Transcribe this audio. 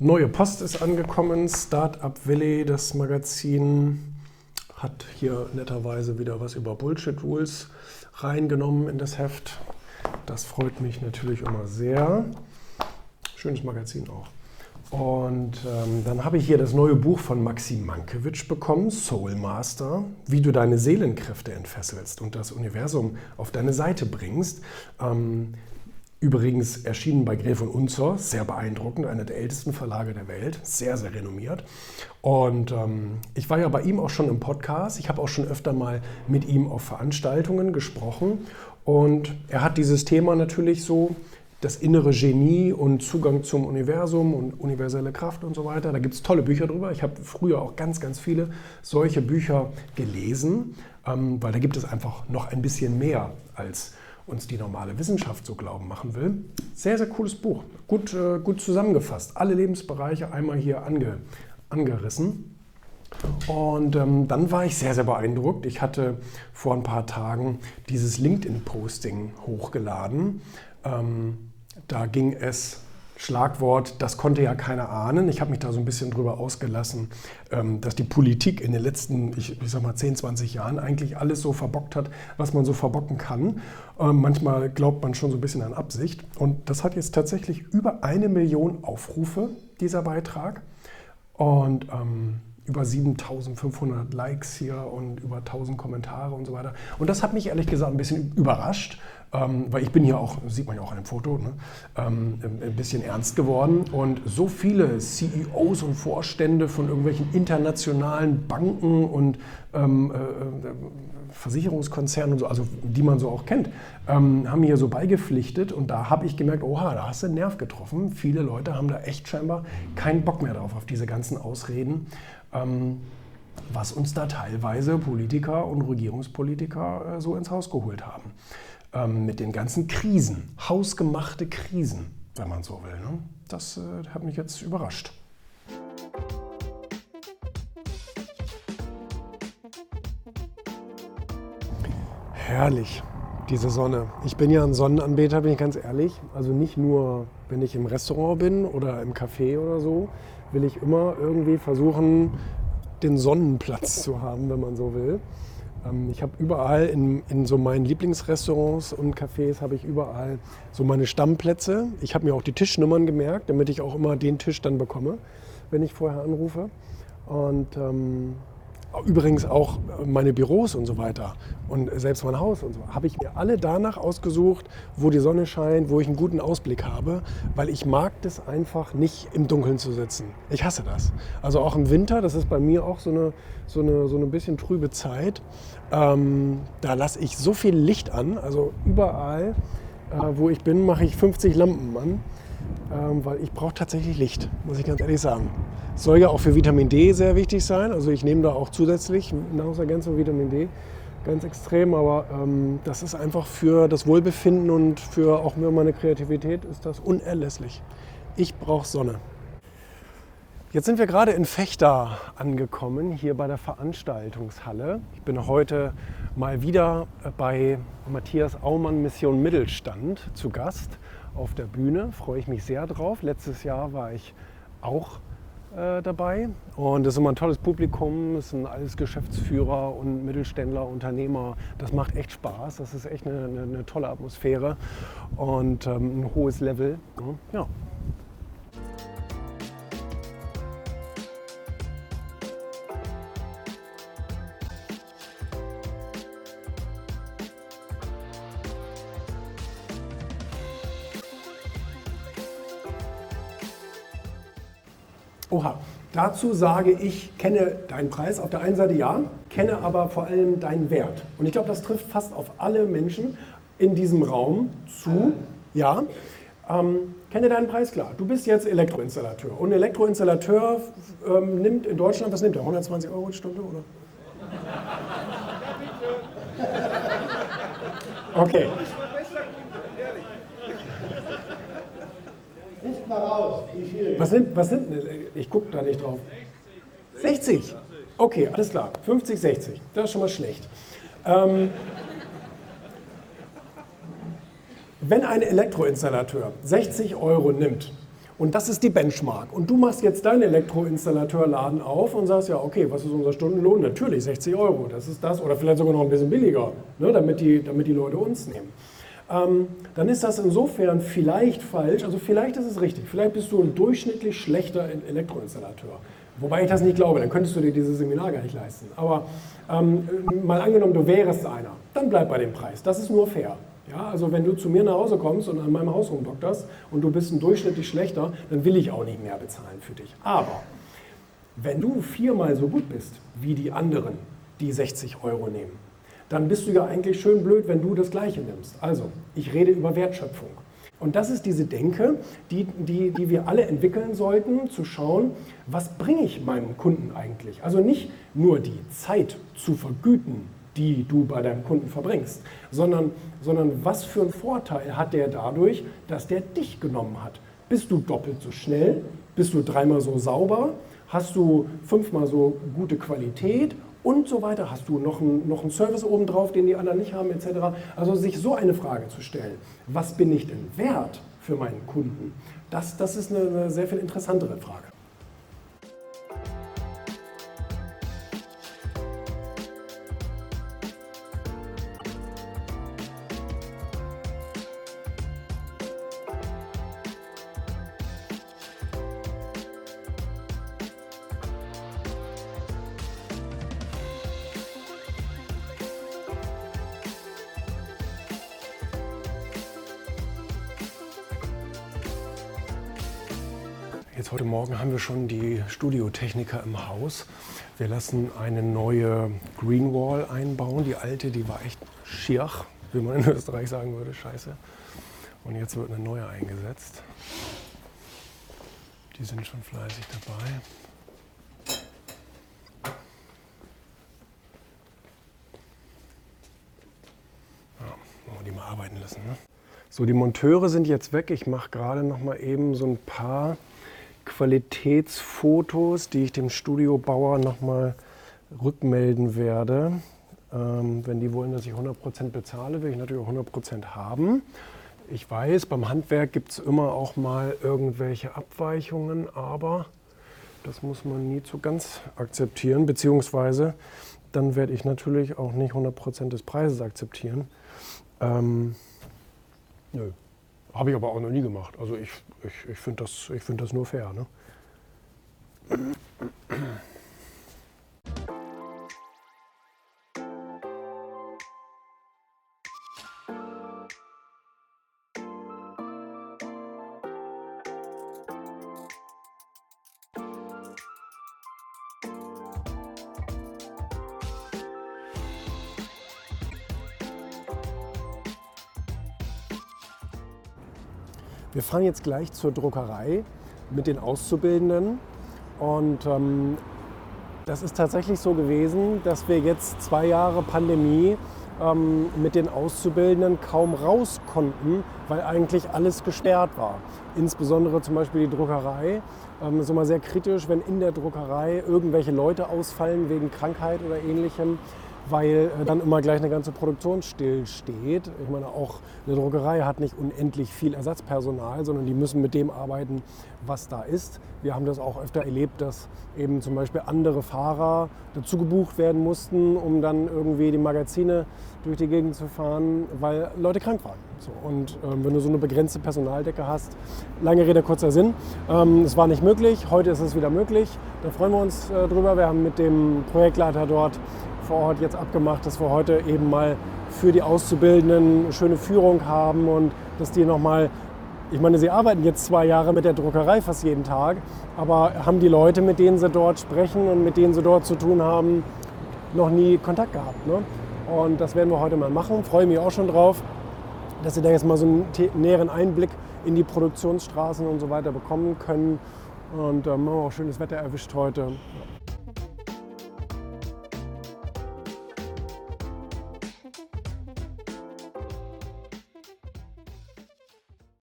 Neue Post ist angekommen, Startup Valley, das Magazin, hat hier netterweise wieder was über Bullshit Rules reingenommen in das Heft. Das freut mich natürlich immer sehr. Schönes Magazin auch. Und ähm, dann habe ich hier das neue Buch von Maxim Mankiewicz bekommen, Soul Master, wie du deine Seelenkräfte entfesselst und das Universum auf deine Seite bringst. Ähm, übrigens erschienen bei Gref und Unzor, sehr beeindruckend, einer der ältesten Verlage der Welt, sehr, sehr renommiert. Und ähm, ich war ja bei ihm auch schon im Podcast, ich habe auch schon öfter mal mit ihm auf Veranstaltungen gesprochen und er hat dieses Thema natürlich so das innere Genie und Zugang zum Universum und universelle Kraft und so weiter. Da gibt es tolle Bücher drüber. Ich habe früher auch ganz, ganz viele solche Bücher gelesen, ähm, weil da gibt es einfach noch ein bisschen mehr, als uns die normale Wissenschaft so glauben machen will. Sehr, sehr cooles Buch. Gut, äh, gut zusammengefasst. Alle Lebensbereiche einmal hier ange, angerissen. Und ähm, dann war ich sehr, sehr beeindruckt. Ich hatte vor ein paar Tagen dieses LinkedIn-Posting hochgeladen. Ähm, da ging es Schlagwort, das konnte ja keiner ahnen. Ich habe mich da so ein bisschen drüber ausgelassen, ähm, dass die Politik in den letzten, ich, sag mal, 10, 20 Jahren eigentlich alles so verbockt hat, was man so verbocken kann. Ähm, manchmal glaubt man schon so ein bisschen an Absicht. Und das hat jetzt tatsächlich über eine Million Aufrufe, dieser Beitrag. Und ähm, über 7500 Likes hier und über 1000 Kommentare und so weiter. Und das hat mich ehrlich gesagt ein bisschen überrascht, ähm, weil ich bin hier auch, sieht man ja auch an dem Foto, ne, ähm, ein bisschen ernst geworden. Und so viele CEOs und Vorstände von irgendwelchen internationalen Banken und ähm, äh, äh, Versicherungskonzernen und so, also die man so auch kennt, ähm, haben hier so beigepflichtet. Und da habe ich gemerkt, oha, da hast du einen Nerv getroffen. Viele Leute haben da echt scheinbar keinen Bock mehr drauf, auf diese ganzen Ausreden ähm, was uns da teilweise Politiker und Regierungspolitiker äh, so ins Haus geholt haben ähm, mit den ganzen Krisen, hausgemachte Krisen, wenn man so will. Ne? Das äh, hat mich jetzt überrascht. Herrlich, diese Sonne. Ich bin ja ein Sonnenanbeter, bin ich ganz ehrlich. Also nicht nur, wenn ich im Restaurant bin oder im Café oder so, will ich immer irgendwie versuchen, den Sonnenplatz zu haben, wenn man so will. Ähm, ich habe überall in, in so meinen Lieblingsrestaurants und Cafés habe ich überall so meine Stammplätze. Ich habe mir auch die Tischnummern gemerkt, damit ich auch immer den Tisch dann bekomme, wenn ich vorher anrufe. Und ähm, Übrigens auch meine Büros und so weiter und selbst mein Haus und so habe ich mir alle danach ausgesucht, wo die Sonne scheint, wo ich einen guten Ausblick habe, weil ich mag das einfach nicht im Dunkeln zu sitzen. Ich hasse das. Also auch im Winter, das ist bei mir auch so eine, so eine, so eine bisschen trübe Zeit. Ähm, da lasse ich so viel Licht an, also überall, äh, wo ich bin, mache ich 50 Lampen an ähm, weil ich brauche tatsächlich Licht, muss ich ganz ehrlich sagen. Soll ja auch für Vitamin D sehr wichtig sein. Also ich nehme da auch zusätzlich Nahrungsergänzung Vitamin D, ganz extrem, aber ähm, das ist einfach für das Wohlbefinden und für auch für meine Kreativität ist das unerlässlich. Ich brauche Sonne. Jetzt sind wir gerade in Fechter angekommen, hier bei der Veranstaltungshalle. Ich bin heute mal wieder bei Matthias Aumann Mission Mittelstand zu Gast auf der Bühne. Freue ich mich sehr drauf. Letztes Jahr war ich auch äh, dabei und es ist immer ein tolles Publikum. Es sind alles Geschäftsführer und Mittelständler, Unternehmer. Das macht echt Spaß. Das ist echt eine, eine, eine tolle Atmosphäre und ähm, ein hohes Level. Ja, Oha. Dazu sage ich, kenne deinen Preis auf der einen Seite ja, kenne aber vor allem deinen Wert. Und ich glaube, das trifft fast auf alle Menschen in diesem Raum zu. Ja. Ähm, kenne deinen Preis klar. Du bist jetzt Elektroinstallateur. Und Elektroinstallateur ähm, nimmt in Deutschland, was nimmt er? 120 Euro die Stunde, oder? Okay. Mal raus, wie viel? Was sind, was sind ich gucke da nicht drauf. 60? Okay, alles klar. 50, 60. Das ist schon mal schlecht. Ähm, wenn ein Elektroinstallateur 60 Euro nimmt, und das ist die Benchmark. Und du machst jetzt deinen Elektroinstallateurladen auf und sagst, ja, okay, was ist unser Stundenlohn? Natürlich 60 Euro, das ist das. Oder vielleicht sogar noch ein bisschen billiger, ne, damit, die, damit die Leute uns nehmen. Ähm, dann ist das insofern vielleicht falsch, also vielleicht ist es richtig. Vielleicht bist du ein durchschnittlich schlechter Elektroinstallateur. Wobei ich das nicht glaube, dann könntest du dir dieses Seminar gar nicht leisten. Aber ähm, mal angenommen, du wärst einer, dann bleib bei dem Preis. Das ist nur fair. Ja, also wenn du zu mir nach Hause kommst und an meinem Haus rumdokterst und du bist ein durchschnittlich schlechter, dann will ich auch nicht mehr bezahlen für dich. Aber wenn du viermal so gut bist wie die anderen, die 60 Euro nehmen, dann bist du ja eigentlich schön blöd, wenn du das Gleiche nimmst. Also, ich rede über Wertschöpfung. Und das ist diese Denke, die, die, die wir alle entwickeln sollten, zu schauen, was bringe ich meinem Kunden eigentlich? Also nicht nur die Zeit zu vergüten, die du bei deinem Kunden verbringst, sondern, sondern was für einen Vorteil hat der dadurch, dass der dich genommen hat? Bist du doppelt so schnell? Bist du dreimal so sauber? Hast du fünfmal so gute Qualität? Und so weiter. Hast du noch einen, noch einen Service obendrauf, den die anderen nicht haben, etc. Also sich so eine Frage zu stellen, was bin ich denn wert für meinen Kunden? Das, das ist eine, eine sehr viel interessantere Frage. Jetzt heute Morgen haben wir schon die Studiotechniker im Haus. Wir lassen eine neue Green Wall einbauen. Die alte, die war echt schier, wie man in Österreich sagen würde, scheiße. Und jetzt wird eine neue eingesetzt. Die sind schon fleißig dabei. Ja, die mal arbeiten lassen. Ne? So, die Monteure sind jetzt weg. Ich mache gerade noch mal eben so ein paar Qualitätsfotos, die ich dem Studiobauer nochmal rückmelden werde. Ähm, wenn die wollen, dass ich 100% bezahle, will ich natürlich auch 100% haben. Ich weiß, beim Handwerk gibt es immer auch mal irgendwelche Abweichungen, aber das muss man nie zu ganz akzeptieren, beziehungsweise dann werde ich natürlich auch nicht 100% des Preises akzeptieren. Ähm, nö. Habe ich aber auch noch nie gemacht. Also ich, ich, ich finde das, find das nur fair. Ne? Wir fahren jetzt gleich zur Druckerei mit den Auszubildenden. Und ähm, das ist tatsächlich so gewesen, dass wir jetzt zwei Jahre Pandemie ähm, mit den Auszubildenden kaum raus konnten, weil eigentlich alles gesperrt war. Insbesondere zum Beispiel die Druckerei. Ähm, ist immer sehr kritisch, wenn in der Druckerei irgendwelche Leute ausfallen wegen Krankheit oder ähnlichem weil äh, dann immer gleich eine ganze Produktion stillsteht. Ich meine, auch eine Druckerei hat nicht unendlich viel Ersatzpersonal, sondern die müssen mit dem arbeiten, was da ist. Wir haben das auch öfter erlebt, dass eben zum Beispiel andere Fahrer dazu gebucht werden mussten, um dann irgendwie die Magazine durch die Gegend zu fahren, weil Leute krank waren. So, und ähm, wenn du so eine begrenzte Personaldecke hast, lange Rede, kurzer Sinn, ähm, es war nicht möglich, heute ist es wieder möglich. Da freuen wir uns äh, drüber. Wir haben mit dem Projektleiter dort vor Ort jetzt abgemacht, dass wir heute eben mal für die Auszubildenden eine schöne Führung haben und dass die nochmal, ich meine, sie arbeiten jetzt zwei Jahre mit der Druckerei fast jeden Tag, aber haben die Leute, mit denen sie dort sprechen und mit denen sie dort zu tun haben, noch nie Kontakt gehabt. Ne? Und das werden wir heute mal machen. Freue mich auch schon drauf, dass sie da jetzt mal so einen näheren Einblick in die Produktionsstraßen und so weiter bekommen können. Und ähm, haben wir auch schönes Wetter erwischt heute.